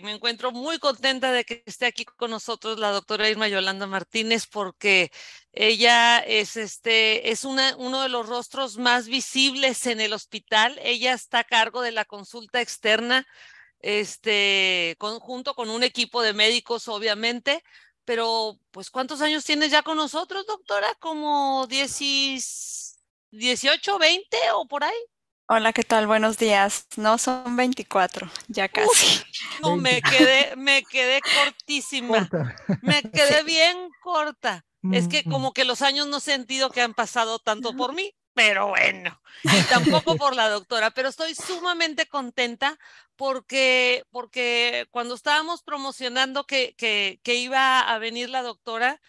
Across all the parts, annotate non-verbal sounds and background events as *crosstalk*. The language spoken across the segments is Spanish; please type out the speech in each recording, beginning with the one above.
me encuentro muy contenta de que esté aquí con nosotros la doctora Irma Yolanda Martínez porque ella es, este, es uno de los rostros más visibles en el hospital. Ella está a cargo de la consulta externa, este, junto con un equipo de médicos, obviamente. Pero, pues, ¿cuántos años tienes ya con nosotros, doctora? ¿Como 10, 18, 20 o por ahí? Hola, ¿qué tal? Buenos días. No, son 24, ya casi. no, me quedé, me quedé cortísima. Me *laughs* quedé bien corta. Es que como que los años no he sentido que han pasado tanto por mí, pero bueno, y tampoco por la doctora, pero estoy sumamente contenta porque, porque cuando estábamos promocionando que, que, que iba a venir la doctora,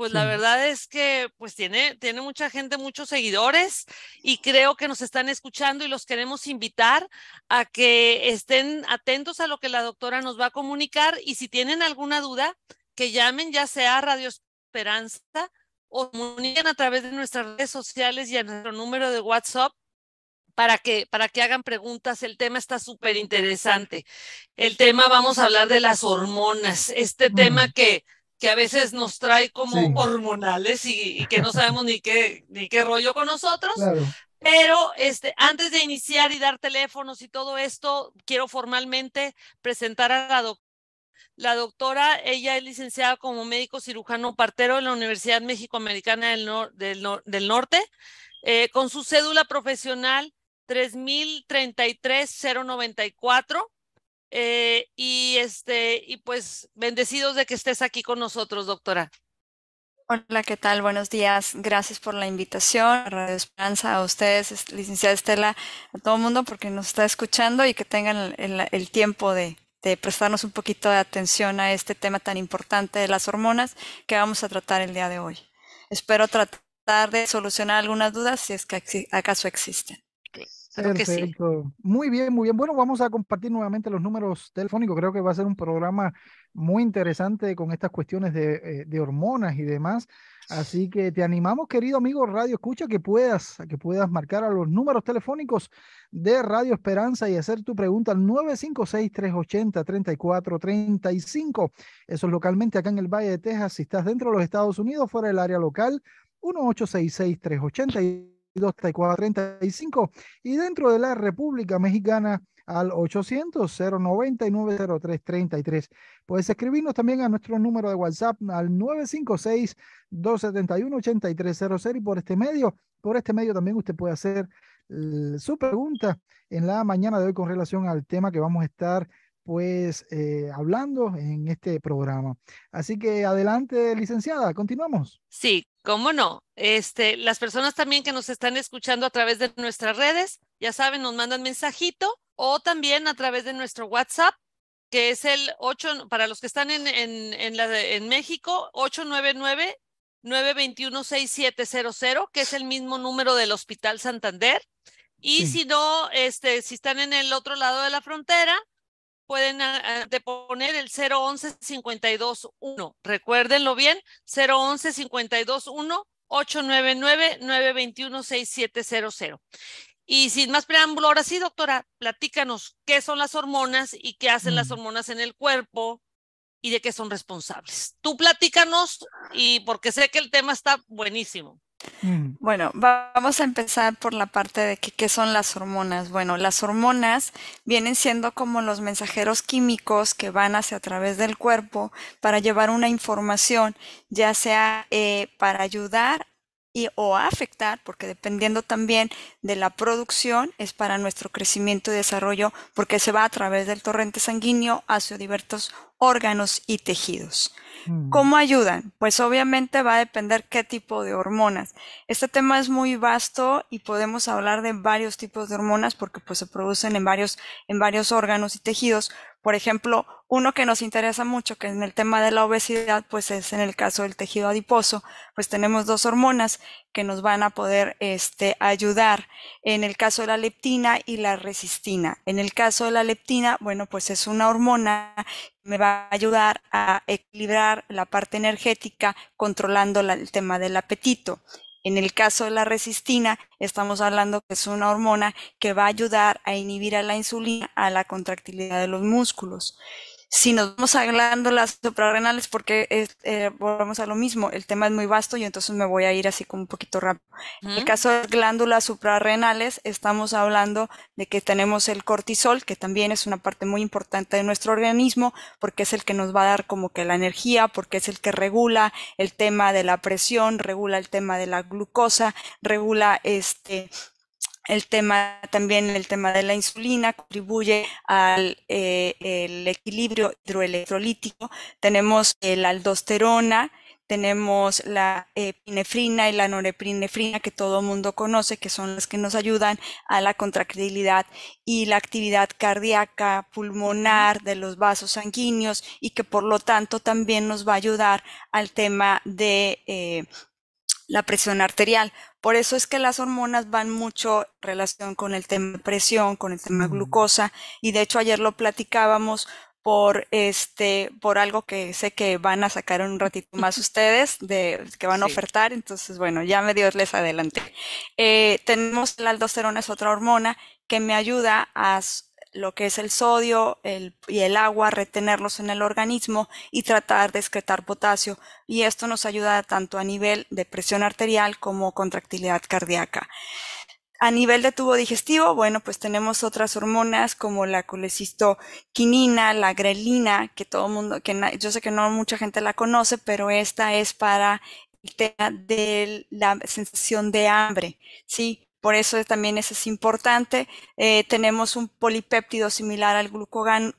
pues la verdad es que pues tiene, tiene mucha gente, muchos seguidores y creo que nos están escuchando y los queremos invitar a que estén atentos a lo que la doctora nos va a comunicar y si tienen alguna duda, que llamen ya sea a Radio Esperanza o comuniquen a través de nuestras redes sociales y a nuestro número de WhatsApp para que, para que hagan preguntas. El tema está súper interesante. El tema, vamos a hablar de las hormonas, este tema que que a veces nos trae como hormonales y, que no sabemos ni qué, ni qué rollo con nosotros. Pero este, antes de iniciar y dar teléfonos y todo esto, quiero formalmente presentar a la doctora. La doctora, ella es licenciada como médico cirujano partero en la Universidad México-Americana del, del, del, Norte, eh, con su cédula profesional 3033-094 eh, y este, y pues bendecidos de que estés aquí con nosotros, doctora. Hola, ¿qué tal? Buenos días. Gracias por la invitación Radio Esperanza, a ustedes, licenciada Estela, a todo el mundo porque nos está escuchando y que tengan el, tiempo de, prestarnos un poquito de atención a este tema tan importante de las hormonas que vamos a tratar el día de hoy. Espero tratar de solucionar algunas dudas si es que acaso existen. Perfecto. Muy bien, muy bien. Bueno, vamos a compartir nuevamente los números telefónicos. Creo que va a ser un programa muy interesante con estas cuestiones de, eh, hormonas y demás. Así que te animamos, querido amigo Radio Escucha, que puedas, que puedas marcar a los números telefónicos de Radio Esperanza y hacer tu pregunta al 956-380-3435. Eso es localmente acá en el Valle de Texas. Si estás dentro de los Estados Unidos, fuera del área local, 1866-380. 35 y dentro de la República Mexicana al 800-099-0333. Puedes escribirnos también a nuestro número de WhatsApp al 956-271-8300 y por este medio, por este medio también usted puede hacer su pregunta en la mañana de hoy con relación al tema que vamos a estar pues eh, hablando en este programa. Así que adelante, licenciada, continuamos. Sí, cómo no. Este, las personas también que nos están escuchando a través de nuestras redes, ya saben, nos mandan mensajito o también a través de nuestro WhatsApp, que es el 8, para los que están en, en, en, la, en México, 899 921 6700, que es el mismo número del Hospital Santander. Y si no, este, si están en el otro lado de la frontera, pueden ah, ah, poner el 011 521. Recuérdenlo bien, 011 521 899 921 6700. Y sin más preámbulo, ahora sí, doctora, platícanos qué son las hormonas y qué hacen las mm. hormonas en el cuerpo y de qué son responsables. Tú platícanos y porque sé que el tema está buenísimo. Mm. Bueno, vamos a empezar por la parte de qué son las hormonas. Bueno, las hormonas vienen siendo como los mensajeros químicos que van hacia a través del cuerpo para llevar una información, ya sea eh, para ayudar y, o afectar, porque dependiendo también de la producción, es para nuestro crecimiento y desarrollo, porque se va a través del torrente sanguíneo hacia diversos órganos y tejidos. Mm. ¿Cómo ayudan? Pues obviamente va a depender qué tipo de hormonas. Este tema es muy vasto y podemos hablar de varios tipos de hormonas porque pues se producen en varios, en varios órganos y tejidos. Por ejemplo, uno que nos interesa mucho, que en el tema de la obesidad, pues es en el caso del tejido adiposo, pues tenemos dos hormonas que nos van a poder este, ayudar. En el caso de la leptina y la resistina. En el caso de la leptina, bueno, pues es una hormona me va a ayudar a equilibrar la parte energética controlando el tema del apetito. En el caso de la resistina, estamos hablando que es una hormona que va a ayudar a inhibir a la insulina, a la contractilidad de los músculos. Si nos vamos a glándulas suprarrenales, porque eh, volvemos a lo mismo, el tema es muy vasto y entonces me voy a ir así como un poquito rápido. En el caso de glándulas suprarrenales, estamos hablando de que tenemos el cortisol, que también es una parte muy importante de nuestro organismo, porque es el que nos va a dar como que la energía, porque es el que regula el tema de la presión, regula el tema de la glucosa, regula este el tema también el tema de la insulina contribuye al eh, el equilibrio hidroelectrolítico. Tenemos la aldosterona, tenemos la epinefrina y la norepinefrina que todo el mundo conoce, que son las que nos ayudan a la contractilidad y la actividad cardíaca, pulmonar de los vasos sanguíneos y que por lo tanto también nos va a ayudar al tema de eh, la presión arterial. Por eso es que las hormonas van mucho en relación con el tema de presión, con el tema de glucosa. Y de hecho ayer lo platicábamos por este, por algo que sé que van a sacar un ratito más *laughs* ustedes, de que van a ofertar. Entonces, bueno, ya me dio les adelante. Eh, tenemos la aldosterona, es otra hormona que me ayuda a lo que es el sodio y el agua, retenerlos en el organismo y tratar de excretar potasio. Y esto nos ayuda tanto a nivel de presión arterial como contractilidad cardíaca. A nivel de tubo digestivo, bueno, pues tenemos otras hormonas como la colecistoquinina, la grelina, que todo mundo, que yo sé que no mucha gente la conoce, pero esta es para el tema de la sensación de hambre, ¿sí? Por eso también eso es importante. Eh, tenemos un polipéptido similar al glucogán,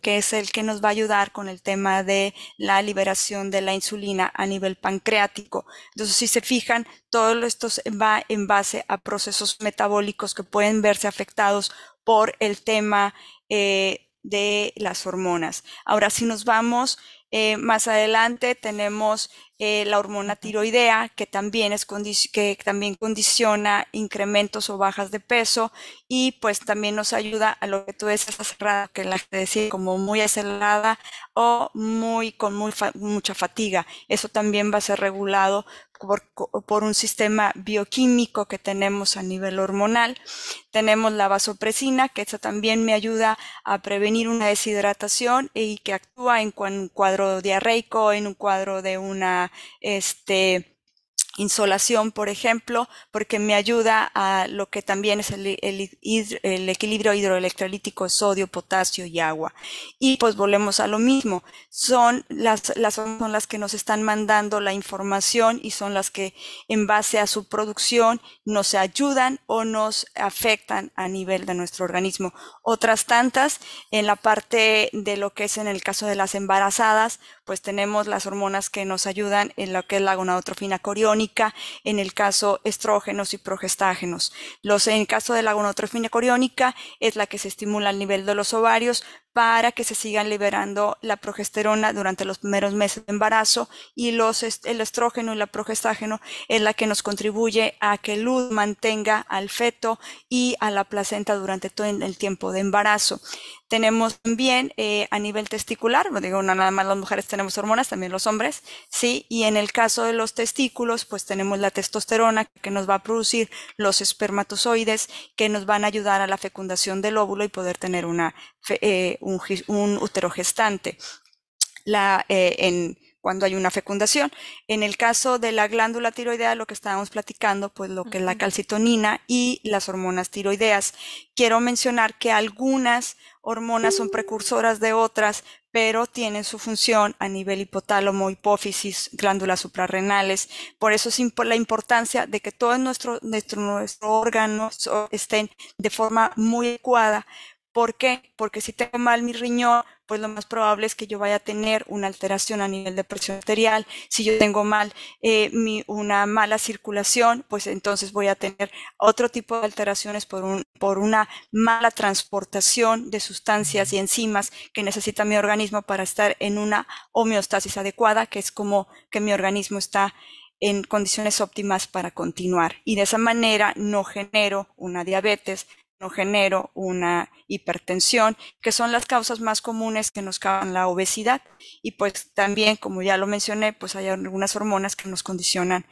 que es el que nos va a ayudar con el tema de la liberación de la insulina a nivel pancreático. Entonces, si se fijan, todo esto va en base a procesos metabólicos que pueden verse afectados por el tema eh, de las hormonas. Ahora, si nos vamos eh, más adelante, tenemos eh, la hormona tiroidea, que también, es que también condiciona incrementos o bajas de peso y pues también nos ayuda a lo que tú decías que la que decía como muy acelerada o muy con muy mucha fatiga. Eso también va a ser regulado por, un sistema bioquímico que tenemos a nivel hormonal. Tenemos la vasopresina, que eso también me ayuda a prevenir una deshidratación y que actúa en un diarreico, en un cuadro de una este, insolación, por ejemplo, porque me ayuda a lo que también es el, equilibrio hidroelectrolítico, sodio, potasio y agua. Y pues volvemos a lo mismo, son las, las, son las que nos están mandando la información y son las que en base a su producción nos ayudan o nos afectan a nivel de nuestro organismo. Otras tantas, en la parte de lo que es en el caso de las embarazadas, pues tenemos las hormonas que nos ayudan en lo que es la gonadotrofina coriónica, en el caso estrógenos y progestágenos. Los, en el caso de la gonadotrofina coriónica es la que se estimula al nivel de los ovarios para que se sigan liberando la progesterona durante los primeros meses de embarazo y los, el estrógeno y la progestágeno es la que nos contribuye a que el luz mantenga al feto y a la placenta durante todo el tiempo de embarazo. Tenemos también eh, a nivel testicular, digo, no nada más las mujeres tenemos hormonas, también los hombres, sí, y en el caso de los testículos, pues tenemos la testosterona que nos va a producir los espermatozoides que nos van a ayudar a la fecundación del óvulo y poder tener una, eh, un, un, útero gestante. La, eh, en, cuando hay una fecundación. En el caso de la glándula tiroidea, lo que estábamos platicando, pues lo que es la calcitonina y las hormonas tiroideas. Quiero mencionar que algunas hormonas son precursoras de otras, pero tienen su función a nivel hipotálamo, hipófisis, glándulas suprarrenales. Por eso es la importancia de que todos nuestros nuestro, órganos estén de forma muy adecuada. ¿Por qué? Porque si tengo mal mi riñón, pues lo más probable es que yo vaya a tener una alteración a nivel de presión arterial. Si yo tengo mal eh, una mala circulación, pues entonces voy a tener otro tipo de alteraciones por, un, por una mala transportación de sustancias y enzimas que necesita mi organismo para estar en una homeostasis adecuada, que es como que mi organismo está en condiciones óptimas para continuar. Y de esa manera no genero una diabetes, genero una hipertensión, que son las causas más comunes que nos causan la obesidad. Y pues también, como ya lo mencioné, pues hay algunas hormonas que nos condicionan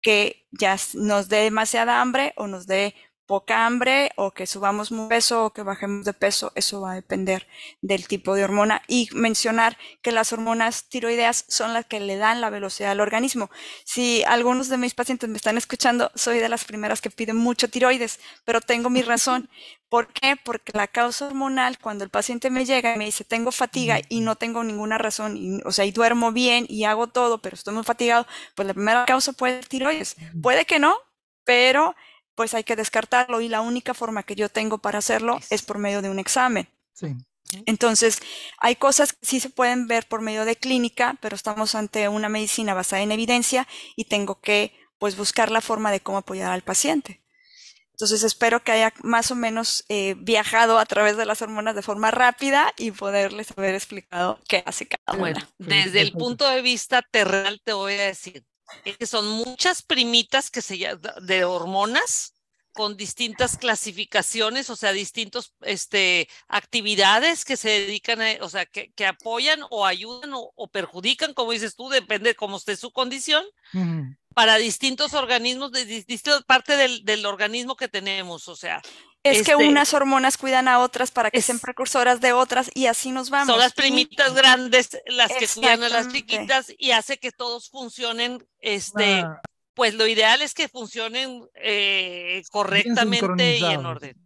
que ya nos dé demasiada hambre o nos dé poca hambre o que subamos un peso o que bajemos de peso, eso va a depender del tipo de hormona. Y mencionar que las hormonas tiroideas son las que le dan la velocidad al organismo. Si algunos de mis pacientes me están escuchando, soy de las primeras que piden mucho tiroides, pero tengo mi razón. ¿Por qué? Porque la causa hormonal, cuando el paciente me llega y me dice, tengo fatiga y no tengo ninguna razón, y, o sea, y duermo bien y hago todo, pero estoy muy fatigado, pues la primera causa puede ser tiroides. Puede que no, pero pues hay que descartarlo y la única forma que yo tengo para hacerlo es por medio de un examen. Entonces, hay cosas que sí se pueden ver por medio de clínica, pero estamos ante una medicina basada en evidencia y tengo que pues buscar la forma de cómo apoyar al paciente. Entonces espero que haya más o menos eh, viajado a través de las hormonas de forma rápida y poderles haber explicado qué hace cada una. desde el punto de vista terrenal te voy a decir, que son muchas primitas que se de hormonas con distintas clasificaciones, o sea, distintos este, actividades que se dedican a, o sea, que, que apoyan o ayudan o, perjudican, como dices tú, depende de cómo esté su condición, para distintos organismos, de distintas parte del, del, organismo que tenemos, o sea. Es que este unas hormonas cuidan a otras para que sean precursoras de otras y así nos vamos. Son las primitas grandes las que cuidan a las chiquitas y hace que todos funcionen este, ah. pues lo ideal es que funcionen eh, correctamente y en orden.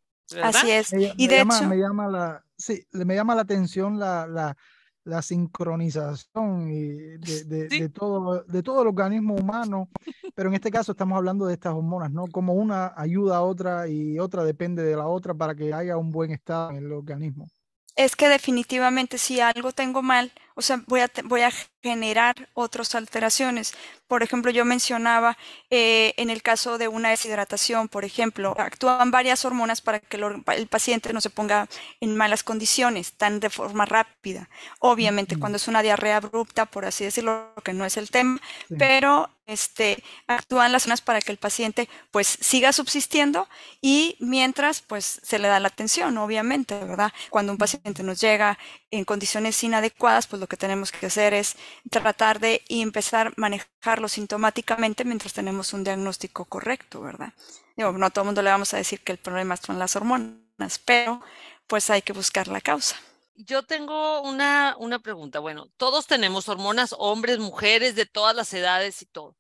Así es. y de hecho, me llama la, sí, me llama la atención la, la, la sincronización y de, de, todo, de todo el organismo humano, pero en este caso estamos hablando de estas hormonas, ¿no? Como una ayuda a otra y otra depende de la otra para que haya un buen estado en el organismo. Es que definitivamente si algo tengo mal, o sea, voy a, voy a generar otras alteraciones. Por ejemplo, yo mencionaba eh, en el caso de una deshidratación, por ejemplo, actúan varias hormonas para que el, paciente no se ponga en malas condiciones, tan de forma rápida. Obviamente, cuando es una diarrea abrupta, por así decirlo, que no es el tema, pero este, actúan las hormonas para que el paciente pues siga subsistiendo y mientras pues se le da la atención, obviamente, ¿verdad? Cuando un paciente nos llega en condiciones inadecuadas, pues lo que tenemos que hacer es tratar de empezar a manejarlo sintomáticamente mientras tenemos un diagnóstico correcto, ¿verdad? Digo, no a todo el mundo le vamos a decir que el problema son las hormonas, pero pues hay que buscar la causa. Yo tengo una, una pregunta. Bueno, todos tenemos hormonas, hombres, mujeres, de todas las edades y todo.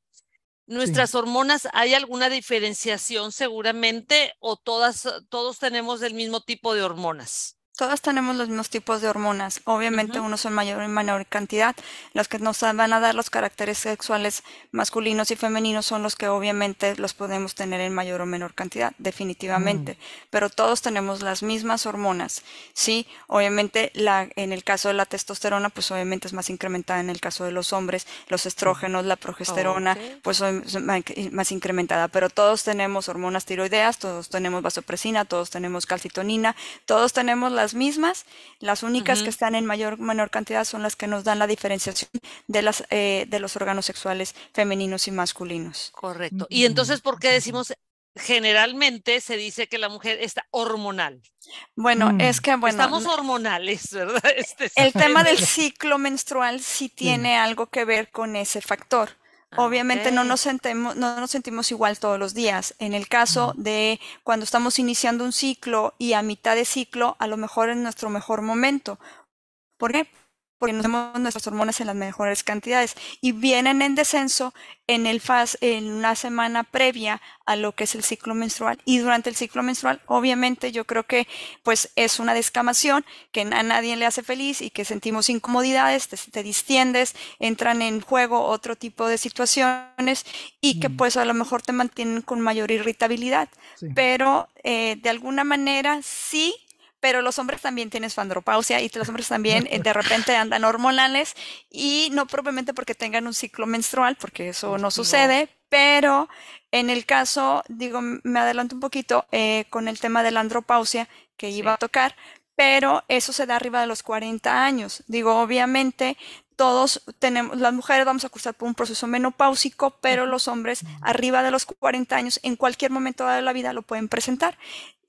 ¿Nuestras hormonas hay alguna diferenciación seguramente o todas, todos tenemos el mismo tipo de hormonas? Todas tenemos los mismos tipos de hormonas. Obviamente unos son mayor y menor cantidad. Los que nos van a dar los caracteres sexuales masculinos y femeninos son los que obviamente los podemos tener en mayor o menor cantidad, definitivamente. Mm. Pero todos tenemos las mismas hormonas. Sí, obviamente la, en el caso de la testosterona, pues obviamente es más incrementada en el caso de los hombres. Los estrógenos, la progesterona, pues son más incrementada. Pero todos tenemos hormonas tiroideas, todos tenemos vasopresina, todos tenemos calcitonina, todos tenemos las mismas, las únicas que están en mayor o menor cantidad son las que nos dan la diferenciación de, las, eh, de los órganos sexuales femeninos y masculinos. Correcto. Y entonces, ¿por qué decimos generalmente se dice que la mujer está hormonal. Bueno, mm. es que bueno. Estamos hormonales, ¿verdad? *laughs* Este el tema del ciclo menstrual sí tiene algo que ver con ese factor. Obviamente no, nos sentimos, no nos sentimos igual todos los días. En el caso de cuando estamos iniciando un ciclo y a mitad de ciclo, a lo mejor es nuestro mejor momento. ¿Por qué? Porque nos tenemos nuestras hormonas en las mejores cantidades y vienen en descenso en el faz en una semana previa a lo que es el ciclo menstrual. Y durante el ciclo menstrual obviamente yo creo que pues es una descamación que a nadie le hace feliz y que sentimos incomodidades te, distiendes entran en juego otro tipo de situaciones y que mm. pues a lo mejor te mantienen con mayor irritabilidad. Pero eh, de alguna manera sí pero los hombres también tienen su andropausia y los hombres también eh, de repente andan hormonales y no propiamente porque tengan un ciclo menstrual, porque eso no sucede, pero en el caso, digo, me adelanto un poquito eh, con el tema de la andropausia que iba a tocar, pero eso se da arriba de los 40 años. Digo, obviamente todos tenemos, las mujeres vamos a cursar por un proceso menopáusico, pero los hombres arriba de los 40 años en cualquier momento de la vida lo pueden presentar.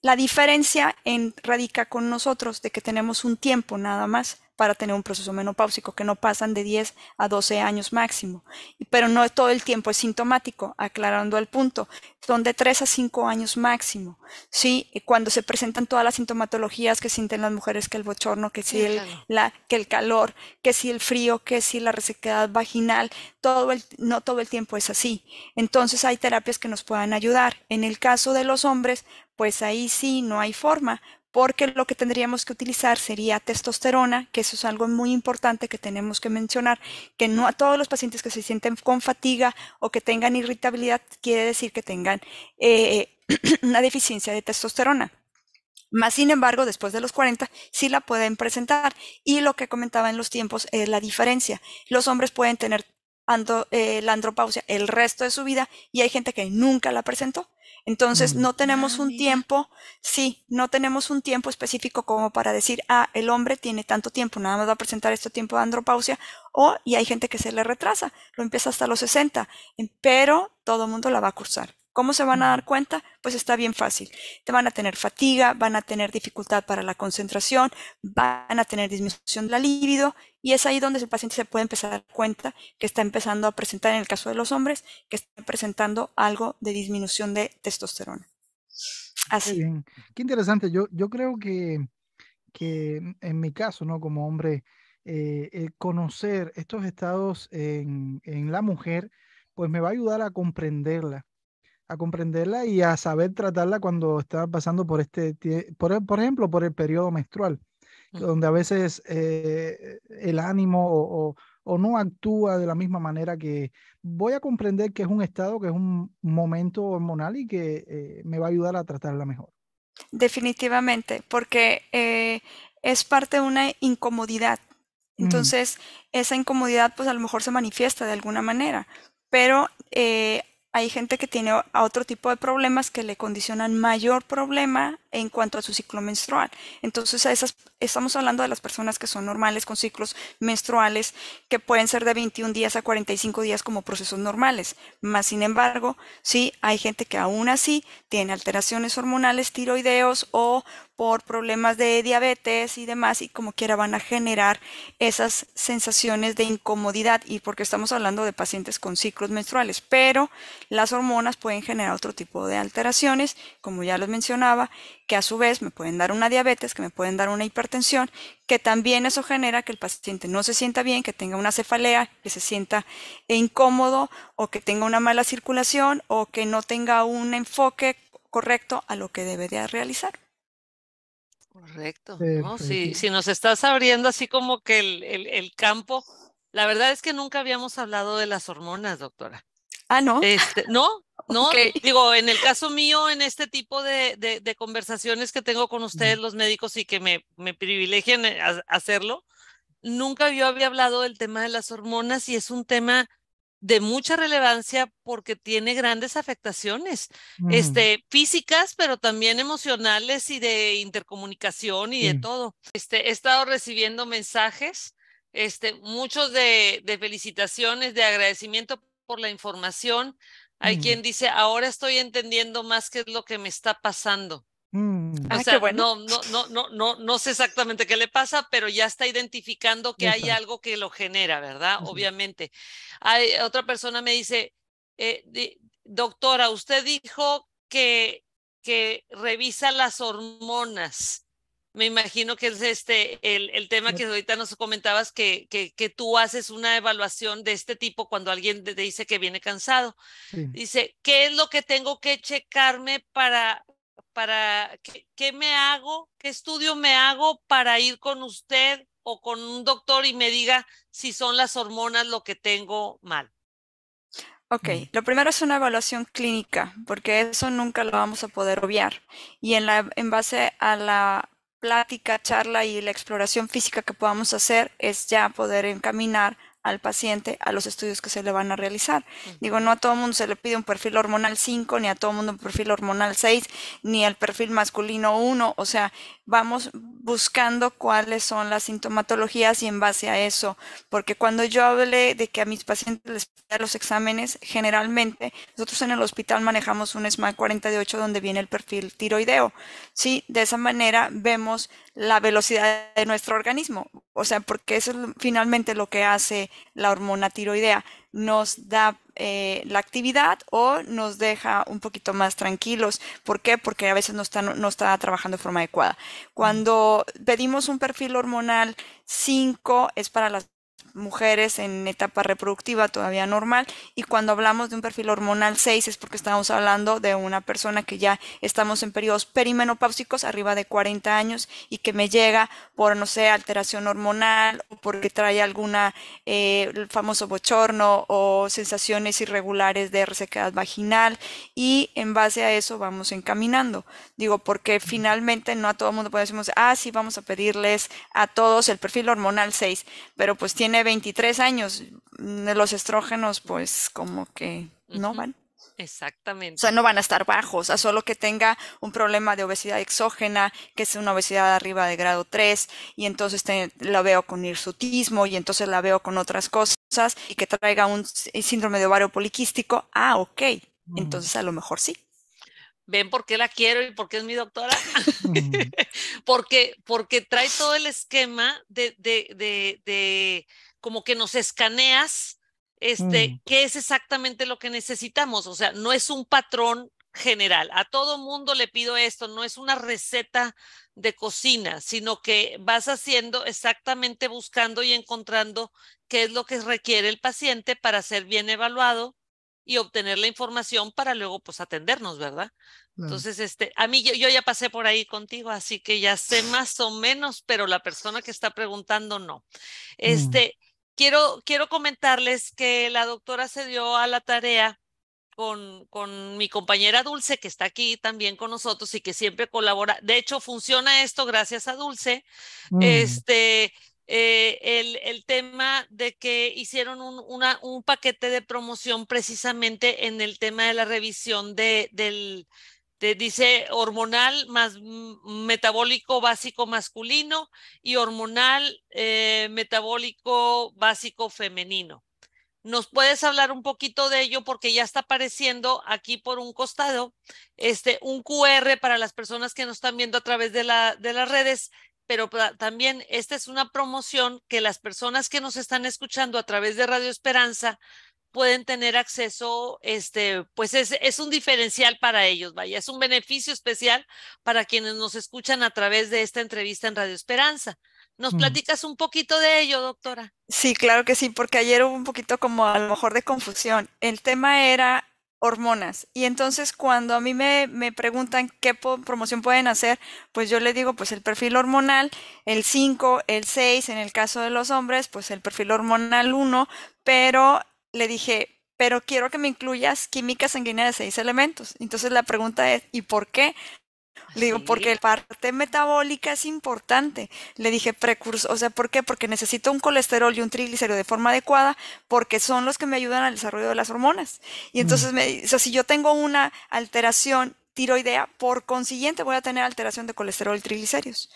La diferencia en, radica con nosotros de que tenemos un tiempo nada más para tener un proceso menopáusico, que no pasan de 10 a 12 años máximo. Pero no todo el tiempo es sintomático, aclarando el punto. Son de 3 a 5 años máximo. ¿sí? Cuando se presentan todas las sintomatologías que sienten las mujeres, que el bochorno, que si el, la, que el calor, que si el frío, que si la resequedad vaginal, todo el, no todo el tiempo es así. Entonces hay terapias que nos puedan ayudar. En el caso de los hombres, pues ahí sí no hay forma, porque lo que tendríamos que utilizar sería testosterona, que eso es algo muy importante que tenemos que mencionar, que no a todos los pacientes que se sienten con fatiga o que tengan irritabilidad quiere decir que tengan eh, *clears throat* una deficiencia de testosterona. Más sin embargo, después de los 40 sí la pueden presentar. Y lo que comentaba en los tiempos es la diferencia. Los hombres pueden tener eh, la andropausia el resto de su vida y hay gente que nunca la presentó. Entonces, mm. no tenemos un tiempo, sí, no tenemos un tiempo específico como para decir, ah, el hombre tiene tanto tiempo, nada más va a presentar este tiempo de andropausia, o, y hay gente que se le retrasa, lo empieza hasta los 60, pero todo el mundo la va a cursar. ¿Cómo se van a dar cuenta? Pues está bien fácil. Te van a tener fatiga, van a tener dificultad para la concentración, van a tener disminución de la libido y es ahí donde el paciente se puede empezar a dar cuenta que está empezando a presentar, en el caso de los hombres, que está presentando algo de disminución de testosterona. Así. Bien. Qué interesante. Yo, yo creo que, que en mi caso, ¿no? Como hombre, eh, conocer estos estados en, en la mujer, pues me va a ayudar a comprenderla a comprenderla y a saber tratarla cuando está pasando por este, por, por ejemplo, por el periodo menstrual, donde a veces eh, el ánimo o, o, no actúa de la misma manera que voy a comprender que es un estado, que es un momento hormonal y que eh, me va a ayudar a tratarla mejor. Definitivamente, porque eh, es parte de una incomodidad. Entonces, esa incomodidad pues a lo mejor se manifiesta de alguna manera, pero hay gente que tiene otro tipo de problemas que le condicionan mayor problema en cuanto a su ciclo menstrual. Entonces, esas, estamos hablando de las personas que son normales con ciclos menstruales que pueden ser de 21 días a 45 días como procesos normales. Más sin embargo, sí hay gente que aún así tiene alteraciones hormonales tiroideos o por problemas de diabetes y demás, y como quiera van a generar esas sensaciones de incomodidad, y porque estamos hablando de pacientes con ciclos menstruales, pero las hormonas pueden generar otro tipo de alteraciones, como ya les mencionaba, que a su vez me pueden dar una diabetes, que me pueden dar una hipertensión, que también eso genera que el paciente no se sienta bien, que tenga una cefalea, que se sienta incómodo o que tenga una mala circulación o que no tenga un enfoque correcto a lo que debe de realizar. Correcto. ¿no? Si, si, nos estás abriendo así como que el, el, campo, la verdad es que nunca habíamos hablado de las hormonas, doctora. Ah, no. Este, no, *laughs* no, digo, en el caso mío, en este tipo de, de, de conversaciones que tengo con ustedes, los médicos, y que me, me privilegian eh, hacerlo, nunca yo había hablado del tema de las hormonas y es un tema de mucha relevancia porque tiene grandes afectaciones, este, físicas, pero también emocionales y de intercomunicación y de todo. Este, he estado recibiendo mensajes, este, muchos de, de felicitaciones, de agradecimiento por la información. Hay quien dice, ahora estoy entendiendo más qué es lo que me está pasando. Mm. O ah, sea, no, no, no, no, no, no sé exactamente qué le pasa, pero ya está identificando que hay algo que lo genera, ¿verdad? Obviamente. Hay, otra persona me dice, eh, doctora, usted dijo que, que revisa las hormonas. Me imagino que es este el, el tema que ahorita nos comentabas, que, que, que, tú haces una evaluación de este tipo cuando alguien te dice que viene cansado. Dice, ¿qué es lo que tengo que checarme para, para ¿qué, me hago? ¿Qué estudio me hago para ir con usted o con un doctor y me diga si son las hormonas lo que tengo mal? Ok, lo primero es una evaluación clínica, porque eso nunca lo vamos a poder obviar. Y en, la, en base a la plática, charla y la exploración física que podamos hacer, es ya poder encaminar al paciente a los estudios que se le van a realizar. Digo, no a todo mundo se le pide un perfil hormonal 5, ni a todo mundo un perfil hormonal 6, ni el perfil masculino 1. O sea, vamos buscando cuáles son las sintomatologías y en base a eso, porque cuando yo hablé de que a mis pacientes les dan los exámenes, generalmente nosotros en el hospital manejamos un SMAC 48 donde viene el perfil tiroideo. Sí, de esa manera vemos la velocidad de nuestro organismo, o sea, porque eso es finalmente lo que hace la hormona tiroidea, nos da eh, la actividad o nos deja un poquito más tranquilos. ¿Por qué? Porque a veces no está, no está trabajando de forma adecuada. Cuando pedimos un perfil hormonal 5 es para las mujeres en etapa reproductiva todavía normal y cuando hablamos de un perfil hormonal 6 es porque estamos hablando de una persona que ya estamos en periodos perimenopáusicos arriba de 40 años y que me llega por no sé alteración hormonal o porque trae alguna eh, el famoso bochorno o sensaciones irregulares de resequedad vaginal y en base a eso vamos encaminando. Digo porque finalmente no a todo el mundo podemos ah sí vamos a pedirles a todos el perfil hormonal 6 pero pues tiene 23 años, los estrógenos pues como que no van. Exactamente. O sea, no van a estar bajos, a solo que tenga un problema de obesidad exógena, que es una obesidad arriba de grado 3, y entonces la veo con hirsutismo, y entonces la veo con otras cosas, y que traiga un síndrome de ovario poliquístico. Ah, ok. Mm. Entonces a lo mejor sí. ¿Ven por qué la quiero y por qué es mi doctora? *laughs* Porque, porque trae todo el esquema de, de, de, de como que nos escaneas, este, mm. qué es exactamente lo que necesitamos. O sea, no es un patrón general. A todo mundo le pido esto, no es una receta de cocina, sino que vas haciendo exactamente buscando y encontrando qué es lo que requiere el paciente para ser bien evaluado y obtener la información para luego pues atendernos, ¿verdad? Entonces, este, a mí yo, yo, ya pasé por ahí contigo, así que ya sé más o menos, pero la persona que está preguntando no. Mm. Quiero, quiero comentarles que la doctora se dio a la tarea con, con, mi compañera Dulce, que está aquí también con nosotros y que siempre colabora. De hecho, funciona esto gracias a Dulce. Mm. Este, eh, el, el, tema de que hicieron un, una, un paquete de promoción precisamente en el tema de la revisión de, del, te dice hormonal más metabólico básico masculino y hormonal eh, metabólico básico femenino. ¿Nos puedes hablar un poquito de ello? Porque ya está apareciendo aquí por un costado este, un QR para las personas que nos están viendo a través de, la, de las redes, pero también esta es una promoción que las personas que nos están escuchando a través de Radio Esperanza pueden tener acceso, este, pues es, es, un diferencial para ellos, vaya, es un beneficio especial para quienes nos escuchan a través de esta entrevista en Radio Esperanza. ¿Nos mm. platicas un poquito de ello, doctora? Sí, claro que sí, porque ayer hubo un poquito como a lo mejor de confusión. El tema era hormonas. Y entonces cuando a mí me, me preguntan qué promoción pueden hacer, pues yo le digo pues el perfil hormonal, el 5, el 6, en el caso de los hombres, pues el perfil hormonal 1, pero le dije, pero quiero que me incluyas química sanguínea de seis elementos. Entonces la pregunta es, ¿y por qué? Le digo, porque la parte metabólica es importante. Le dije, precursor, o sea, ¿por qué? Porque necesito un colesterol y un triglicérido de forma adecuada, porque son los que me ayudan al desarrollo de las hormonas. Y entonces, me, o sea, si yo tengo una alteración tiroidea, por consiguiente voy a tener alteración de colesterol y triglicéridos.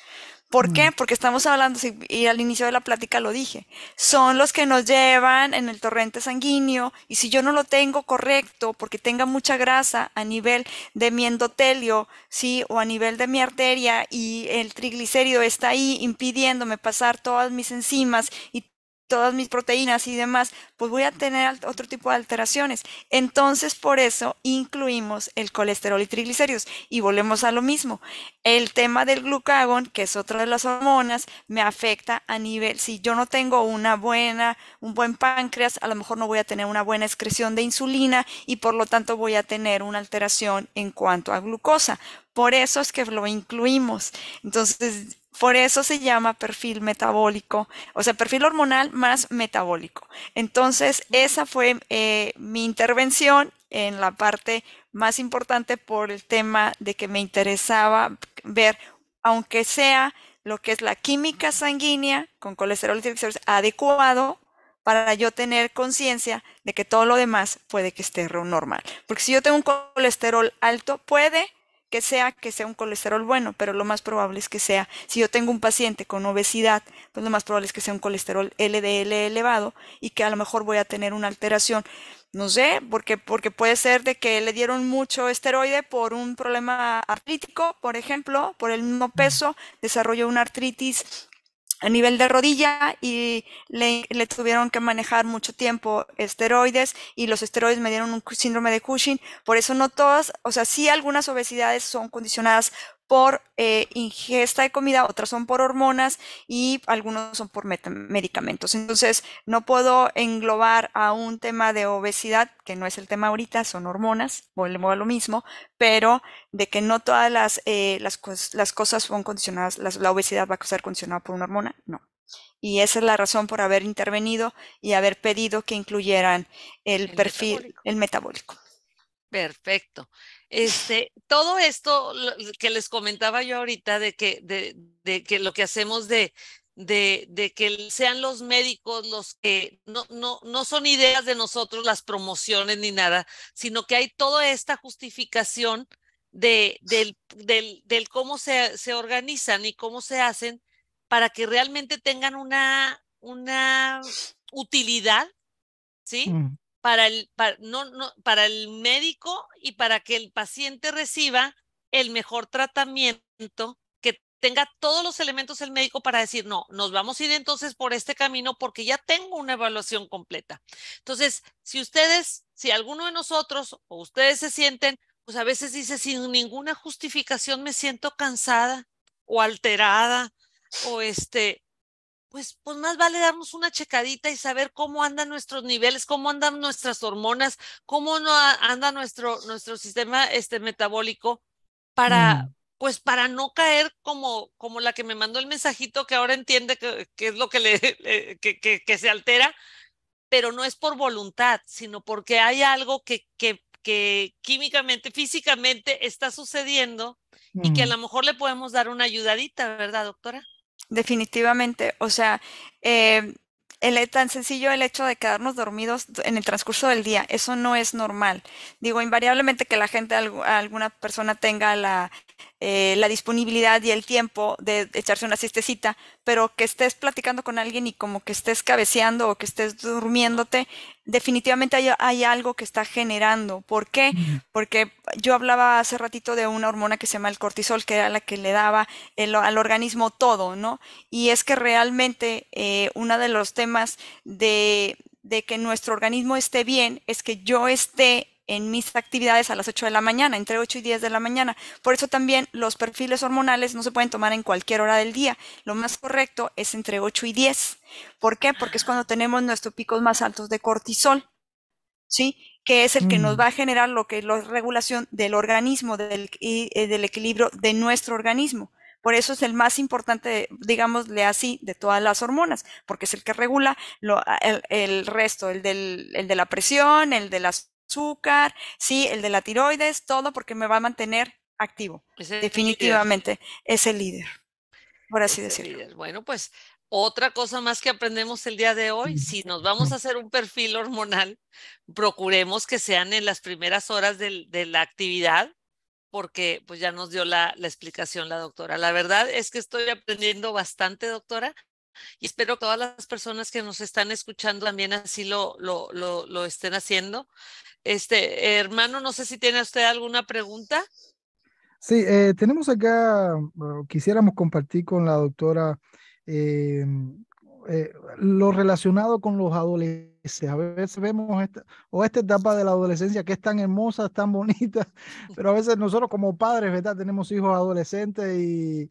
¿Por qué? Porque estamos hablando, y al inicio de la plática lo dije, son los que nos llevan en el torrente sanguíneo y si yo no lo tengo correcto porque tenga mucha grasa a nivel de mi endotelio, sí, o a nivel de mi arteria y el triglicérido está ahí impidiéndome pasar todas mis enzimas y todas mis proteínas y demás, pues voy a tener otro tipo de alteraciones. Entonces, por eso incluimos el colesterol y triglicéridos. Y volvemos a lo mismo. El tema del glucagón, que es otra de las hormonas, me afecta a nivel, si yo no tengo una buena, un buen páncreas, a lo mejor no voy a tener una buena excreción de insulina y por lo tanto voy a tener una alteración en cuanto a glucosa. Por eso es que lo incluimos. Entonces, por eso se llama perfil metabólico, o sea, perfil hormonal más metabólico. Entonces, esa fue eh, mi intervención en la parte más importante por el tema de que me interesaba ver, aunque sea lo que es la química sanguínea con colesterol y triglicéridos adecuado para yo tener conciencia de que todo lo demás puede que esté normal. Porque si yo tengo un colesterol alto, puede que sea que sea un colesterol bueno, pero lo más probable es que sea, si yo tengo un paciente con obesidad, pues lo más probable es que sea un colesterol LDL elevado y que a lo mejor voy a tener una alteración. No sé, porque, porque puede ser de que le dieron mucho esteroide por un problema artrítico, por ejemplo, por el mismo peso, desarrolló una artritis a nivel de rodilla y le, tuvieron que manejar mucho tiempo esteroides y los esteroides me dieron un síndrome de Cushing. Por eso no todas, o sea, sí algunas obesidades son condicionadas por eh, ingesta de comida, otras son por hormonas y algunos son por medicamentos. Entonces, no puedo englobar a un tema de obesidad, que no es el tema ahorita, son hormonas, volvemos a lo mismo, pero de que no todas las, eh, las, cosas son condicionadas, la obesidad va a ser condicionada por una hormona, no. Y esa es la razón por haber intervenido y haber pedido que incluyeran el, perfil, el metabólico. Perfecto. Este, todo esto que les comentaba yo ahorita de que, de, que lo que hacemos de, de, de, que sean los médicos los que no, son ideas de nosotros las promociones ni nada, sino que hay toda esta justificación de, del, cómo se, organizan y cómo se hacen para que realmente tengan una, una utilidad, ¿sí? Mm para el, para, no, no, para el médico y para que el paciente reciba el mejor tratamiento, que tenga todos los elementos el médico para decir, no, nos vamos a ir entonces por este camino porque ya tengo una evaluación completa. Entonces, si ustedes, si alguno de nosotros o ustedes se sienten, pues a veces dice, sin ninguna justificación me siento cansada o alterada o este, pues, pues más vale darnos una checadita y saber cómo andan nuestros niveles, cómo andan nuestras hormonas, cómo no anda nuestro, nuestro sistema este, metabólico para, mm. pues para no caer como, como la que me mandó el mensajito que ahora entiende que, es lo que *laughs* le, que, que, que, se altera, pero no es por voluntad, sino porque hay algo que, que, que químicamente, físicamente está sucediendo y que a mm. lo mejor le podemos dar una ayudadita, ¿verdad, doctora? Definitivamente. O sea, eh, el, tan sencillo el hecho de quedarnos dormidos en el transcurso del día, eso no es normal. Digo, invariablemente que la gente, alguna persona tenga la eh, la disponibilidad y el tiempo de echarse una siestecita, pero que estés platicando con alguien y como que estés cabeceando o que estés durmiéndote, definitivamente hay, algo que está generando. ¿Por qué? Porque yo hablaba hace ratito de una hormona que se llama el cortisol, que era la que le daba al organismo todo, ¿no? Y es que realmente eh, uno de los temas de, de que nuestro organismo esté bien es que yo esté en mis actividades a las 8 de la mañana, entre 8 y 10 de la mañana. Por eso también los perfiles hormonales no se pueden tomar en cualquier hora del día. Lo más correcto es entre 8 y 10. ¿Por qué? Porque es cuando tenemos nuestros picos más altos de cortisol, ¿sí? Que es el que nos mm. va a generar lo que es la regulación del organismo, del, eh, del equilibrio de nuestro organismo. Por eso es el más importante, digámosle así, de todas las hormonas, porque es el que regula lo, el, el, resto, el, del, el de la presión, el de las azúcar, sí, el de la tiroides, todo porque me va a mantener activo. Definitivamente es el líder, por así decirlo. Bueno, pues otra cosa más que aprendemos el día de hoy, si nos vamos a hacer un perfil hormonal, procuremos que sean en las primeras horas de, la actividad, porque pues ya nos dio la, la, explicación la doctora. La verdad es que estoy aprendiendo bastante, doctora, y espero que todas las personas que nos están escuchando también así lo, lo, lo, lo estén haciendo. Este, hermano, no sé si tiene usted alguna pregunta. Sí, eh, tenemos acá, quisiéramos compartir con la doctora eh, eh, lo relacionado con los adolescentes. A veces vemos esta, o esta etapa de la adolescencia que es tan hermosa, tan bonita, *laughs* pero a veces nosotros como padres, ¿verdad? Tenemos hijos adolescentes y,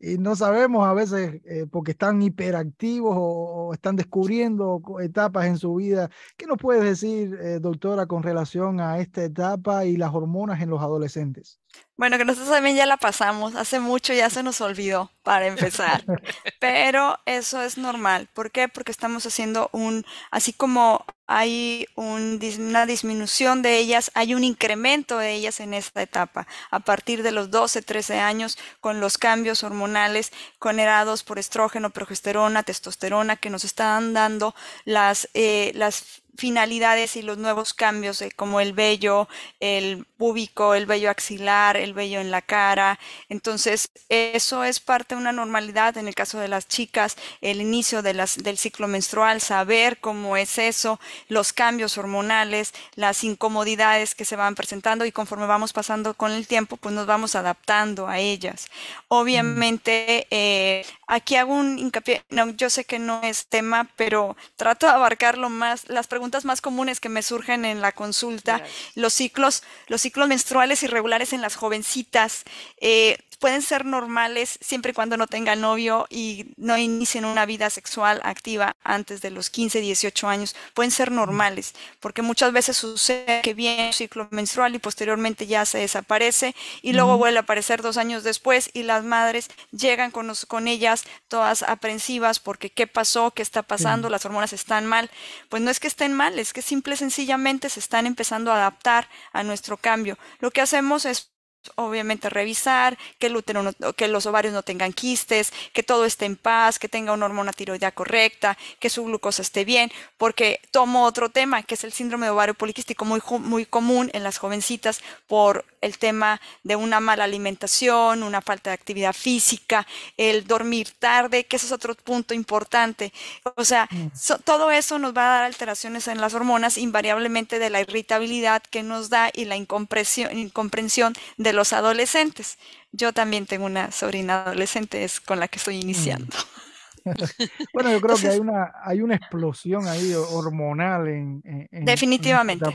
y no sabemos a veces eh, porque están hiperactivos o, están descubriendo etapas en su vida. ¿Qué nos puedes decir, eh, doctora, con relación a esta etapa y las hormonas en los adolescentes? Bueno, que nosotros también ya la pasamos, hace mucho ya se nos olvidó para empezar, *laughs* pero eso es normal. ¿Por qué? Porque estamos haciendo un, así como hay una disminución de ellas, hay un incremento de ellas en esta etapa, a partir de los 12, 13 años, con los cambios hormonales generados por estrógeno, progesterona, testosterona, que nos están dando las, eh, las finalidades y los nuevos cambios, como el vello, el púbico, el vello axilar, el vello en la cara. Entonces, eso es parte de una normalidad en el caso de las chicas, el inicio de las, del ciclo menstrual, saber cómo es eso, los cambios hormonales, las incomodidades que se van presentando y conforme vamos pasando con el tiempo, pues nos vamos adaptando a ellas. Obviamente, eh, aquí hago un hincapié, no, yo sé que no es tema, pero trato de abarcarlo más, las preguntas más comunes que me surgen en la consulta, los ciclos, los ciclos menstruales irregulares en las jovencitas. Eh, pueden ser normales siempre y cuando no tengan novio y no inicien una vida sexual activa antes de los 15, 18 años. Pueden ser normales, porque muchas veces sucede que viene un ciclo menstrual y posteriormente ya se desaparece y luego vuelve a aparecer dos años después y las madres llegan con, con ellas todas aprensivas porque qué pasó, qué está pasando, las hormonas están mal. Pues no es que estén mal, es que simple y sencillamente se están empezando a adaptar a nuestro cambio. Lo que hacemos es obviamente revisar que el útero que los ovarios no tengan quistes, que todo esté en paz, que tenga una hormona tiroidea correcta, que su glucosa esté bien, porque tomo otro tema que es el síndrome de ovario poliquístico muy, muy común en las jovencitas por el tema de una mala alimentación, una falta de actividad física, el dormir tarde, que ese es otro punto importante. O sea, mm. todo eso nos va a dar alteraciones en las hormonas, invariablemente de la irritabilidad que nos da y la incomprensión de los adolescentes. Yo también tengo una sobrina adolescente, es con la que estoy iniciando. Mm. *laughs* bueno, yo creo que hay una, hay una explosión ahí hormonal en, definitivamente.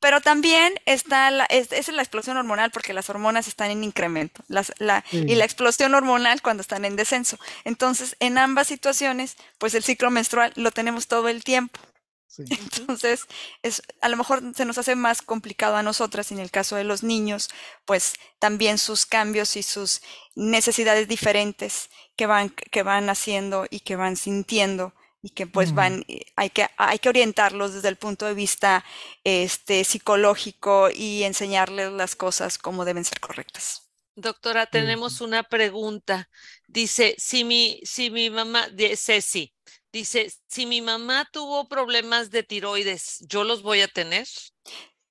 Pero también está la, es, es, la explosión hormonal porque las hormonas están en incremento la, y la explosión hormonal cuando están en descenso. Entonces, en ambas situaciones, pues el ciclo menstrual lo tenemos todo el tiempo. Entonces, es, a lo mejor se nos hace más complicado a nosotras y en el caso de los niños, pues también sus cambios y sus necesidades diferentes que van, que van haciendo y que van sintiendo y que pues van, eh, hay que, hay que orientarlos desde el punto de vista este, psicológico y enseñarles las cosas como deben ser correctas. Doctora, tenemos una pregunta. Dice, si mi, si mi mamá, Ceci, dice, si mi mamá tuvo problemas de tiroides, ¿yo los voy a tener?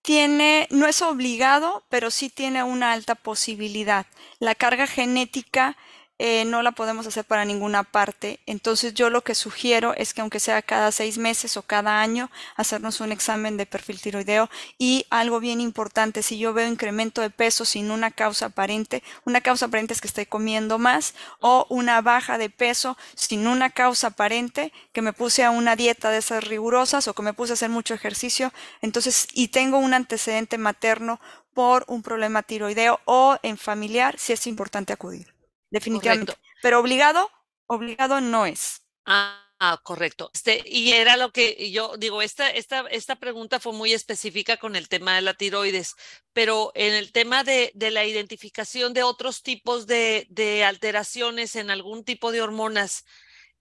Tiene, no es obligado, pero sí tiene una alta posibilidad. La carga genética eh, no la podemos hacer para ninguna parte. Entonces yo lo que sugiero es que aunque sea cada seis meses o cada año, hacernos un examen de perfil tiroideo. Y algo bien importante, si yo veo incremento de peso sin una causa aparente, una causa aparente es que estoy comiendo más o una baja de peso sin una causa aparente, que me puse a una dieta de esas rigurosas o que me puse a hacer mucho ejercicio, entonces y tengo un antecedente materno por un problema tiroideo o en familiar, sí es importante acudir definitivamente. Pero obligado, obligado no es. Ah, correcto. Este, y era lo que yo digo, esta, esta, esta pregunta fue muy específica con el tema de la tiroides, pero en el tema de, de la identificación de otros tipos de, de alteraciones en algún tipo de hormonas,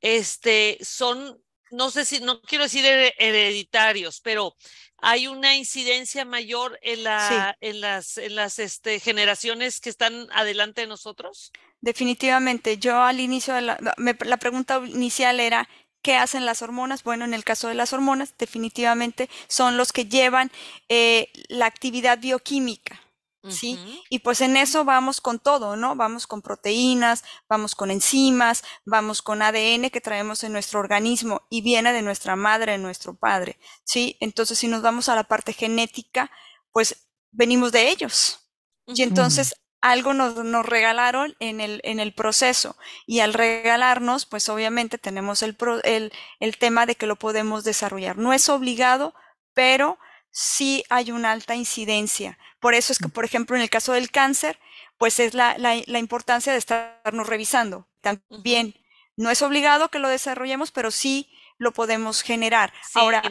este, son no sé si, no quiero decir hereditarios, pero hay una incidencia mayor en, la, en las, en las este, generaciones que están adelante de nosotros? Definitivamente. Yo al inicio de la, la pregunta inicial era, ¿qué hacen las hormonas? Bueno, en el caso de las hormonas, definitivamente son los que llevan eh, la actividad bioquímica. ¿Sí? Y pues en eso vamos con todo, ¿no? Vamos con proteínas, vamos con enzimas, vamos con ADN que traemos en nuestro organismo y viene de nuestra madre, de nuestro padre, ¿sí? Entonces, si nos vamos a la parte genética, pues venimos de ellos. Y entonces algo nos, nos regalaron en el, en el proceso y al regalarnos, pues obviamente tenemos el, el, el tema de que lo podemos desarrollar. No es obligado, pero sí hay una alta incidencia. Por eso es que, mm. por ejemplo, en el caso del cáncer, pues es la, la, importancia de estarnos revisando. También no es obligado que lo desarrollemos, pero sí lo podemos generar. Ahora,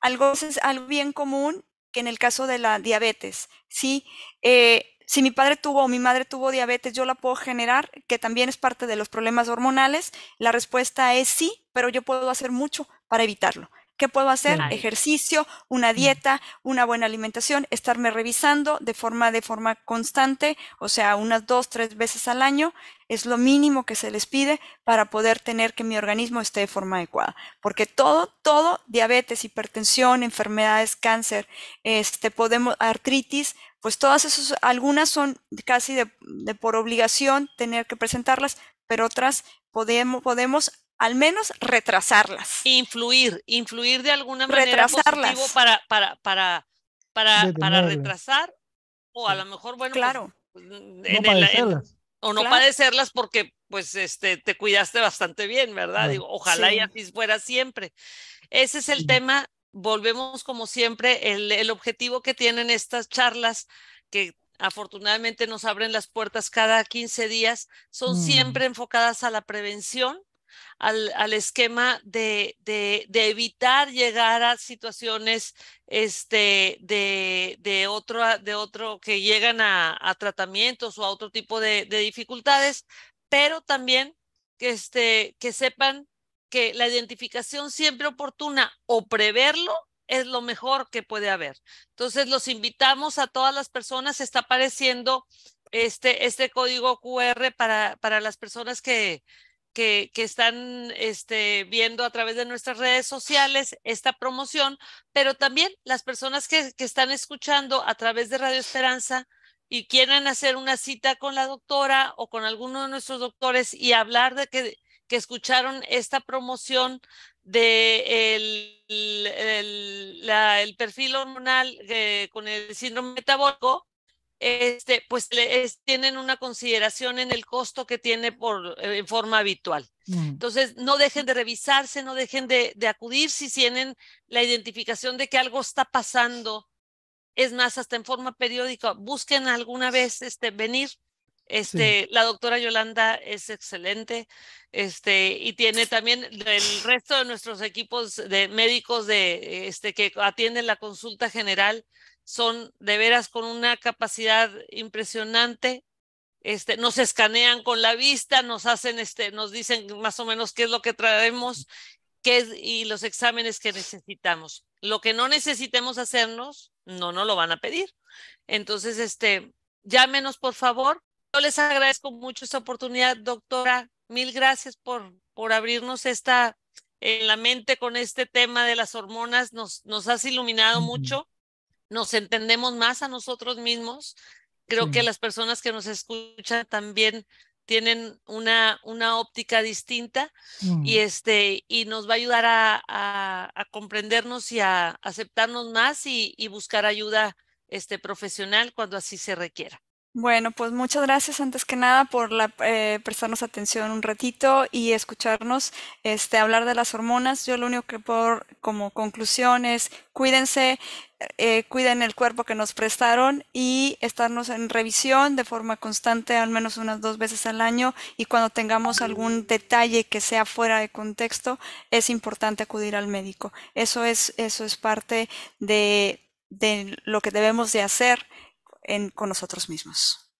algo, es algo bien común que en el caso de la diabetes, ¿sí? Eh, si mi padre tuvo o mi madre tuvo diabetes, yo la puedo generar, que también es parte de los problemas hormonales. La respuesta es sí, pero yo puedo hacer mucho para evitarlo. ¿Qué puedo hacer? Ejercicio, una dieta, una buena alimentación, estarme revisando de forma, de forma constante, o sea, unas dos, tres veces al año, es lo mínimo que se les pide para poder tener que mi organismo esté de forma adecuada. Porque todo, todo, diabetes, hipertensión, enfermedades, cáncer, este, podemos, artritis, pues todas esas, algunas son casi de, de por obligación tener que presentarlas, pero otras podemos, podemos al menos retrasarlas. Influir, influir de alguna manera positivo para, para, para, para, para retrasar o a lo mejor, bueno, pues, claro. no o no padecerlas porque pues este te cuidaste bastante bien, ¿verdad? Digo, ojalá y así fuera siempre. Ese es el tema, volvemos como siempre, el, el objetivo que tienen estas charlas que afortunadamente nos abren las puertas cada 15 días, son mm. siempre enfocadas a la prevención al, al esquema de, de, de, evitar llegar a situaciones este, de, de, otro, de otro que llegan a, tratamientos o a otro tipo de, de dificultades, pero también que, este, que sepan que la identificación siempre oportuna o preverlo es lo mejor que puede haber. Entonces, los invitamos a todas las personas, está apareciendo este, este código QR para, para las personas que, que, están este, viendo a través de nuestras redes sociales esta promoción, pero también las personas que, están escuchando a través de Radio Esperanza y quieran hacer una cita con la doctora o con alguno de nuestros doctores y hablar de que, escucharon esta promoción de el perfil hormonal eh, con el síndrome metabólico, este, pues tienen una consideración en el costo que tiene por, eh, en forma habitual. Mm. Entonces, no dejen de revisarse, no dejen de, de, acudir si tienen la identificación de que algo está pasando. Es más, hasta en forma periódica, busquen alguna vez este, venir. Este, La doctora Yolanda es excelente este, y tiene también el resto de nuestros equipos de médicos de, este, que atienden la consulta general son de veras con una capacidad impresionante. Este, nos escanean con la vista, nos hacen, este, nos dicen más o menos qué es lo que traemos qué es, y los exámenes que necesitamos. Lo que no necesitemos hacernos, no nos lo van a pedir. Entonces, este, llámenos por favor. Yo les agradezco mucho esta oportunidad, doctora. Mil gracias por, por abrirnos esta en la mente con este tema de las hormonas. Nos, nos has iluminado mucho nos entendemos más a nosotros mismos. Creo que las personas que nos escuchan también tienen una, una óptica distinta y, mm. este, y nos va a ayudar a, a, comprendernos y a aceptarnos más y, y, buscar ayuda este, profesional cuando así se requiera. Bueno, pues muchas gracias antes que nada por la, eh, prestarnos atención un ratito y escucharnos este, hablar de las hormonas. Yo lo único que por como conclusión es cuídense, eh, cuiden el cuerpo que nos prestaron y estarnos en revisión de forma constante, al menos unas dos veces al año. Y cuando tengamos algún detalle que sea fuera de contexto, es importante acudir al médico. Eso es, eso es parte de, de lo que debemos de hacer en, con nosotros mismos.